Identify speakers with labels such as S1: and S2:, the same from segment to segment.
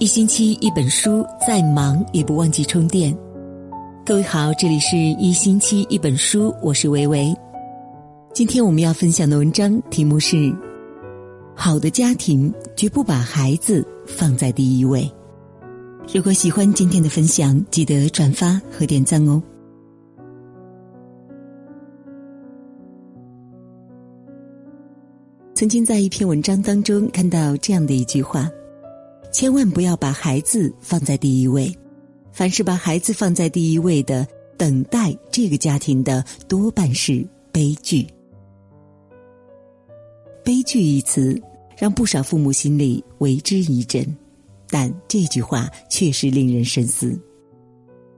S1: 一星期一本书，再忙也不忘记充电。各位好，这里是一星期一本书，我是维维。今天我们要分享的文章题目是：好的家庭绝不把孩子放在第一位。如果喜欢今天的分享，记得转发和点赞哦。曾经在一篇文章当中看到这样的一句话：千万不要把孩子放在第一位，凡是把孩子放在第一位的，等待这个家庭的多半是悲剧。悲剧一词让不少父母心里为之一振，但这句话确实令人深思。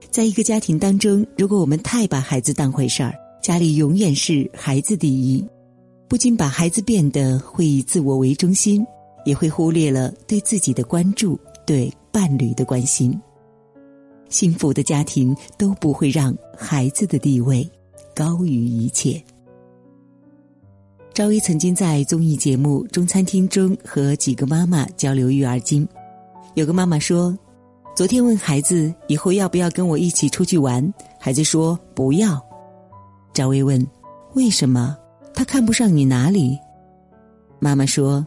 S1: 在一个家庭当中，如果我们太把孩子当回事儿，家里永远是孩子第一。不仅把孩子变得会以自我为中心，也会忽略了对自己的关注、对伴侣的关心。幸福的家庭都不会让孩子的地位高于一切。赵薇曾经在综艺节目《中餐厅》中和几个妈妈交流育儿经，有个妈妈说：“昨天问孩子以后要不要跟我一起出去玩，孩子说不要。”赵薇问：“为什么？”他看不上你哪里？妈妈说：“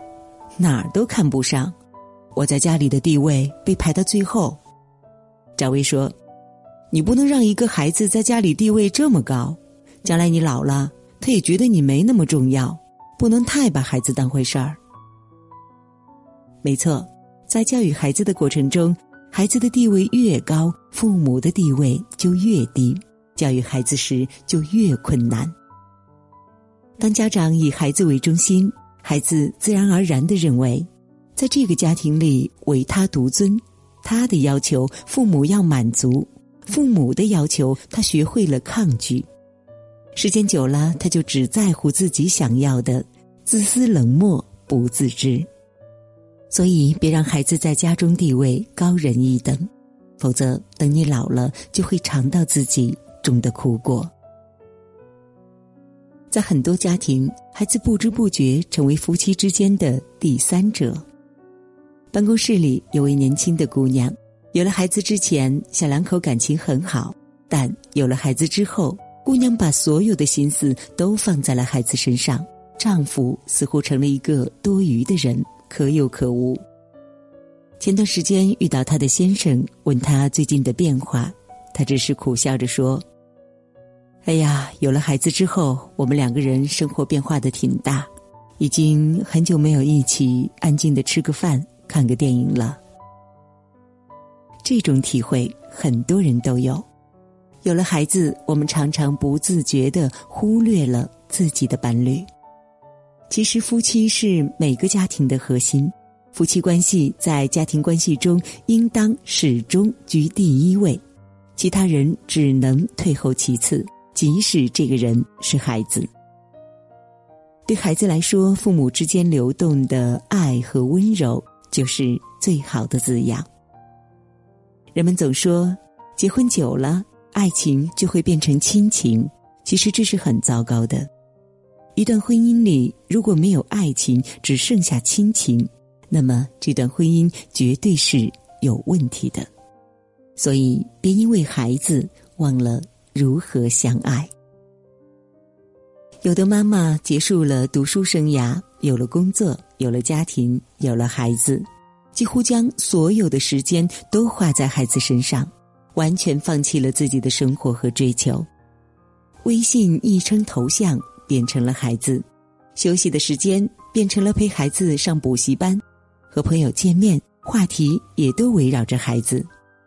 S1: 哪儿都看不上。”我在家里的地位被排到最后。赵薇说：“你不能让一个孩子在家里地位这么高，将来你老了，他也觉得你没那么重要。不能太把孩子当回事儿。”没错，在教育孩子的过程中，孩子的地位越高，父母的地位就越低，教育孩子时就越困难。当家长以孩子为中心，孩子自然而然的认为，在这个家庭里唯他独尊，他的要求父母要满足，父母的要求他学会了抗拒。时间久了，他就只在乎自己想要的，自私冷漠不自知。所以，别让孩子在家中地位高人一等，否则等你老了，就会尝到自己种的苦果。在很多家庭，孩子不知不觉成为夫妻之间的第三者。办公室里有位年轻的姑娘，有了孩子之前，小两口感情很好，但有了孩子之后，姑娘把所有的心思都放在了孩子身上，丈夫似乎成了一个多余的人，可有可无。前段时间遇到她的先生，问她最近的变化，她只是苦笑着说。哎呀，有了孩子之后，我们两个人生活变化的挺大，已经很久没有一起安静的吃个饭、看个电影了。这种体会很多人都有。有了孩子，我们常常不自觉的忽略了自己的伴侣。其实，夫妻是每个家庭的核心，夫妻关系在家庭关系中应当始终居第一位，其他人只能退后其次。即使这个人是孩子，对孩子来说，父母之间流动的爱和温柔就是最好的滋养。人们总说，结婚久了，爱情就会变成亲情，其实这是很糟糕的。一段婚姻里如果没有爱情，只剩下亲情，那么这段婚姻绝对是有问题的。所以，别因为孩子忘了。如何相爱？有的妈妈结束了读书生涯，有了工作，有了家庭，有了孩子，几乎将所有的时间都花在孩子身上，完全放弃了自己的生活和追求。微信昵称头像变成了孩子，休息的时间变成了陪孩子上补习班，和朋友见面话题也都围绕着孩子，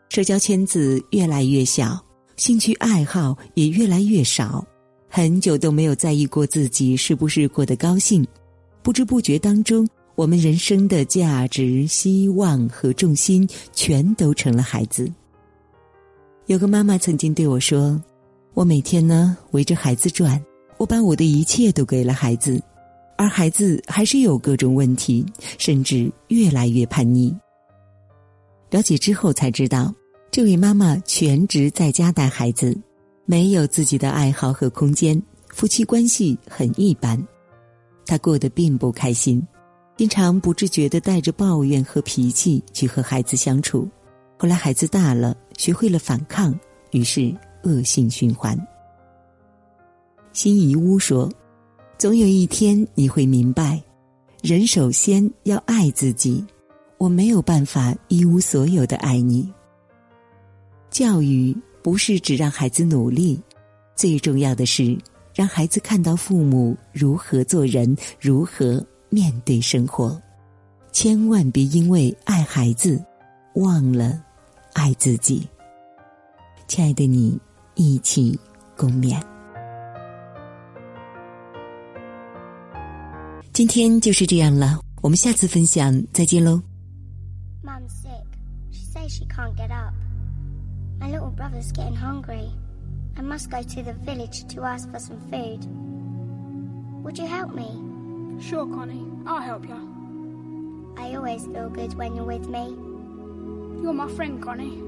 S1: 社交圈子越来越小。兴趣爱好也越来越少，很久都没有在意过自己是不是过得高兴。不知不觉当中，我们人生的价值、希望和重心全都成了孩子。有个妈妈曾经对我说：“我每天呢围着孩子转，我把我的一切都给了孩子，而孩子还是有各种问题，甚至越来越叛逆。”了解之后才知道。这位妈妈全职在家带孩子，没有自己的爱好和空间，夫妻关系很一般，她过得并不开心。经常不自觉的带着抱怨和脾气去和孩子相处。后来孩子大了，学会了反抗，于是恶性循环。辛夷坞说：“总有一天你会明白，人首先要爱自己。我没有办法一无所有的爱你。教育不是只让孩子努力，最重要的是让孩子看到父母如何做人，如何。”面对生活，千万别因为爱孩子，忘了爱自己。亲爱的你，一起共勉。今天就是这样了，我们下次分享再见喽。
S2: Mom's sick. She says she can't get up. My little brother's getting hungry. I must go to the village to ask for some food. Would you help me?
S3: Sure, Connie. I'll help you.
S2: I always feel good when you're with me.
S3: You're my friend, Connie.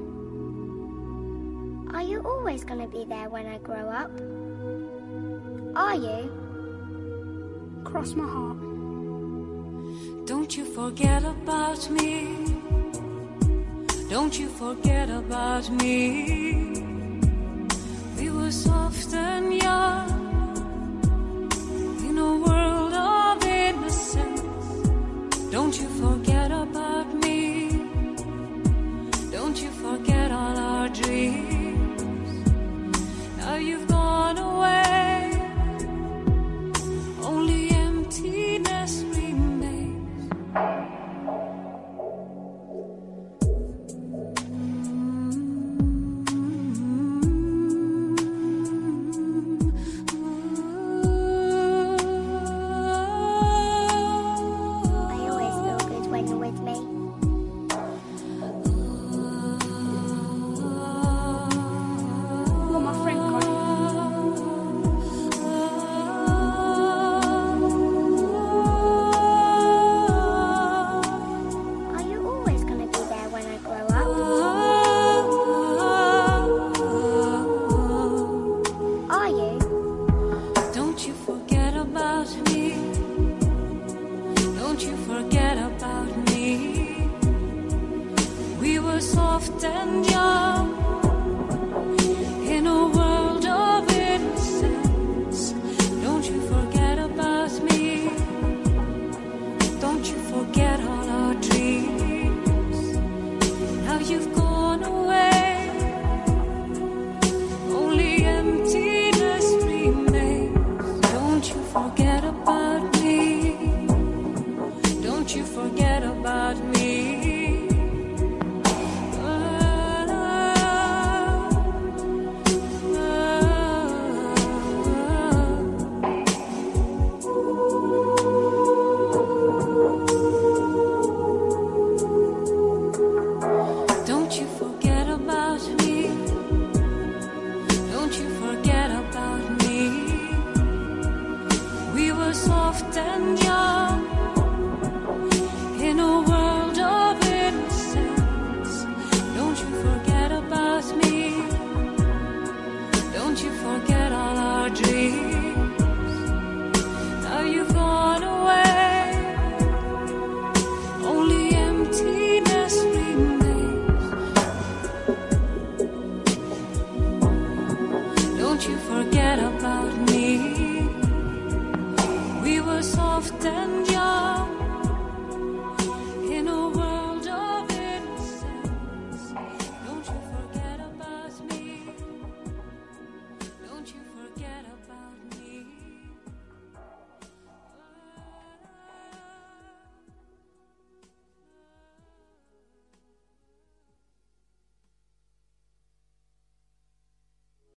S2: Are you always going to be there when I grow up? Are you?
S3: Cross my heart.
S4: Don't you forget about me. Don't you forget about me. We were soft and young